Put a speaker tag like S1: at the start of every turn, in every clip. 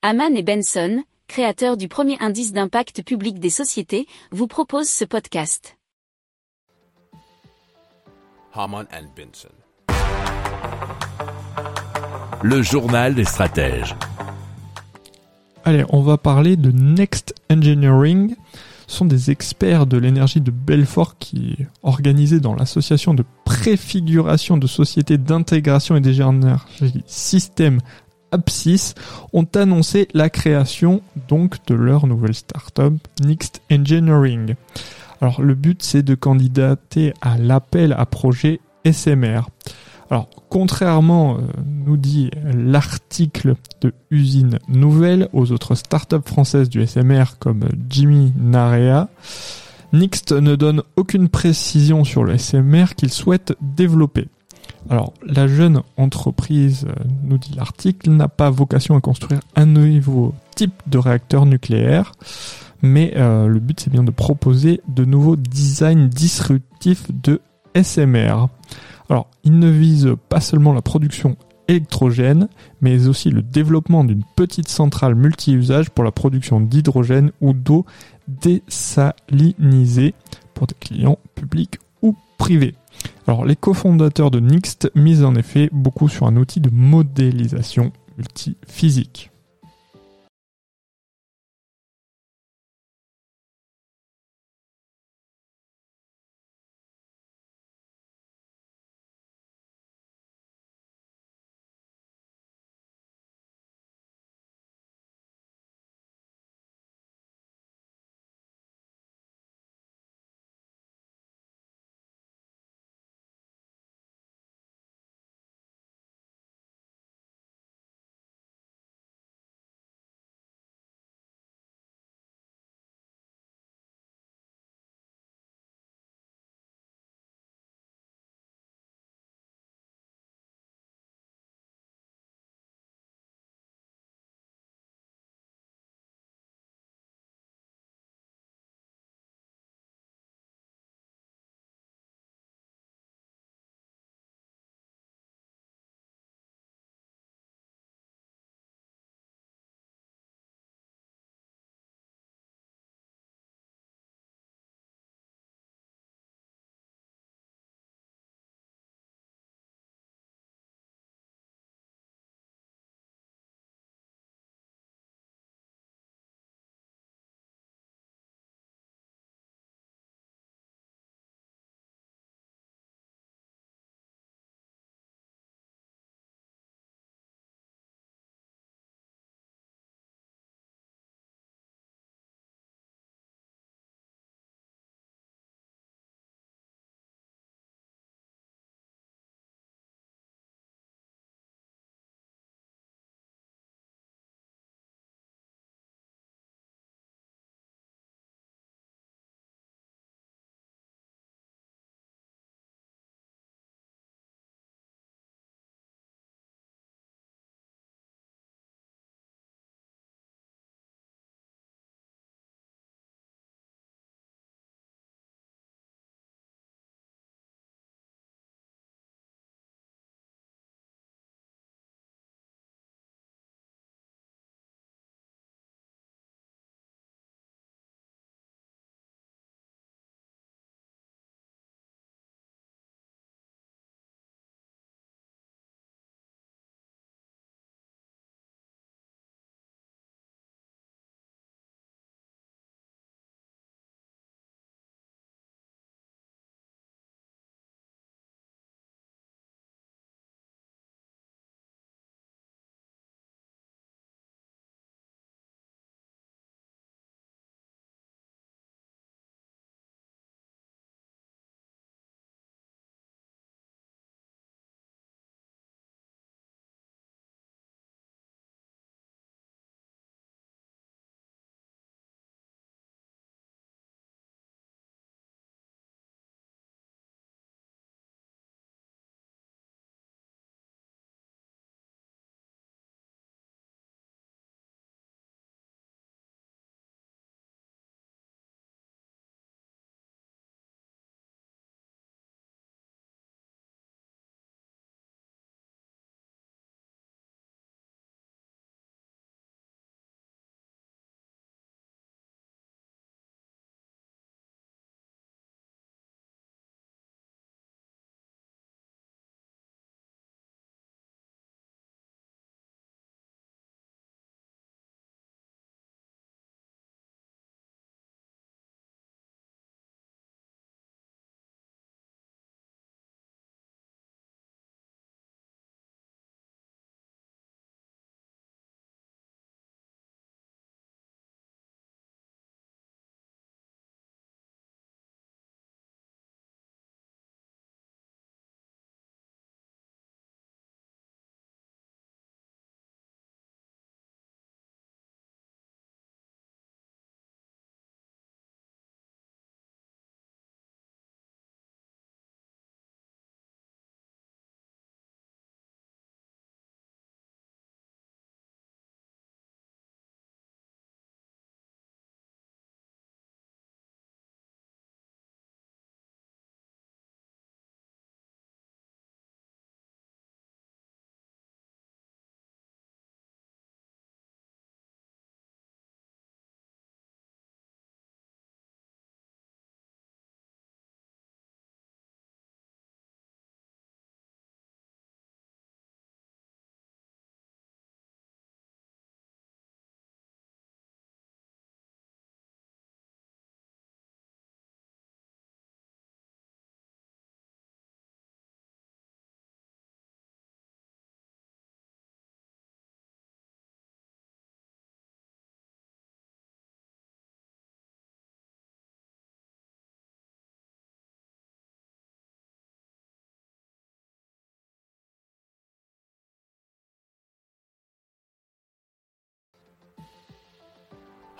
S1: Haman et Benson, créateurs du premier indice d'impact public des sociétés, vous proposent ce podcast.
S2: Haman and Benson.
S3: Le journal des stratèges.
S4: Allez, on va parler de Next Engineering. Ce sont des experts de l'énergie de Belfort qui, organisés dans l'association de préfiguration de sociétés d'intégration et d'énergie système Apsis, ont annoncé la création donc de leur nouvelle startup Next Engineering. Alors le but c'est de candidater à l'appel à projet SMR. Alors, contrairement, euh, nous dit l'article de Usine Nouvelle aux autres startups françaises du SMR comme Jimmy Narea, Nixt ne donne aucune précision sur le SMR qu'il souhaite développer. Alors, la jeune entreprise, euh, nous dit l'article, n'a pas vocation à construire un nouveau type de réacteur nucléaire, mais euh, le but c'est bien de proposer de nouveaux designs disruptifs de SMR. Alors, il ne vise pas seulement la production électrogène, mais aussi le développement d'une petite centrale multi-usage pour la production d'hydrogène ou d'eau désalinisée pour des clients publics ou privés. Alors, les cofondateurs de Nixt misent en effet beaucoup sur un outil de modélisation multiphysique.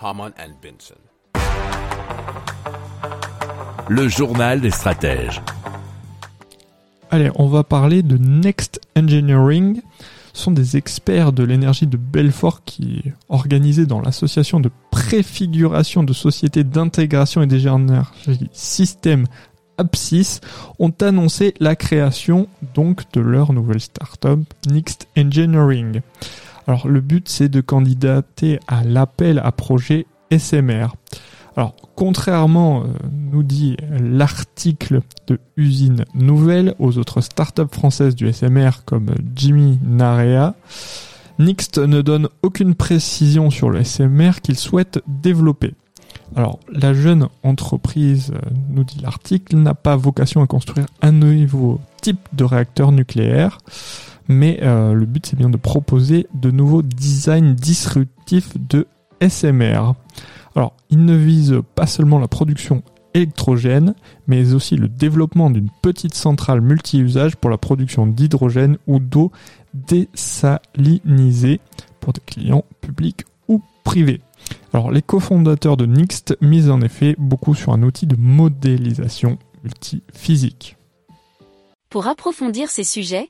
S2: And.
S3: Le journal des stratèges.
S4: Allez, on va parler de Next Engineering. Ce sont des experts de l'énergie de Belfort qui, organisés dans l'association de préfiguration de sociétés d'intégration et d'énergie système Apsis, ont annoncé la création donc de leur nouvelle startup Next Engineering. Alors le but c'est de candidater à l'appel à projet SMR. Alors, contrairement, euh, nous dit l'article de Usine Nouvelle aux autres startups françaises du SMR comme Jimmy Narea, Nixt ne donne aucune précision sur le SMR qu'il souhaite développer. Alors, la jeune entreprise, euh, nous dit l'article, n'a pas vocation à construire un nouveau type de réacteur nucléaire, mais euh, le but c'est bien de proposer de nouveaux designs disruptifs de SMR. Alors, il ne vise pas seulement la production électrogène, mais aussi le développement d'une petite centrale multi-usage pour la production d'hydrogène ou d'eau désalinisée pour des clients publics ou privés. Alors, les cofondateurs de Nixt misent en effet beaucoup sur un outil de modélisation multiphysique.
S1: Pour approfondir ces sujets,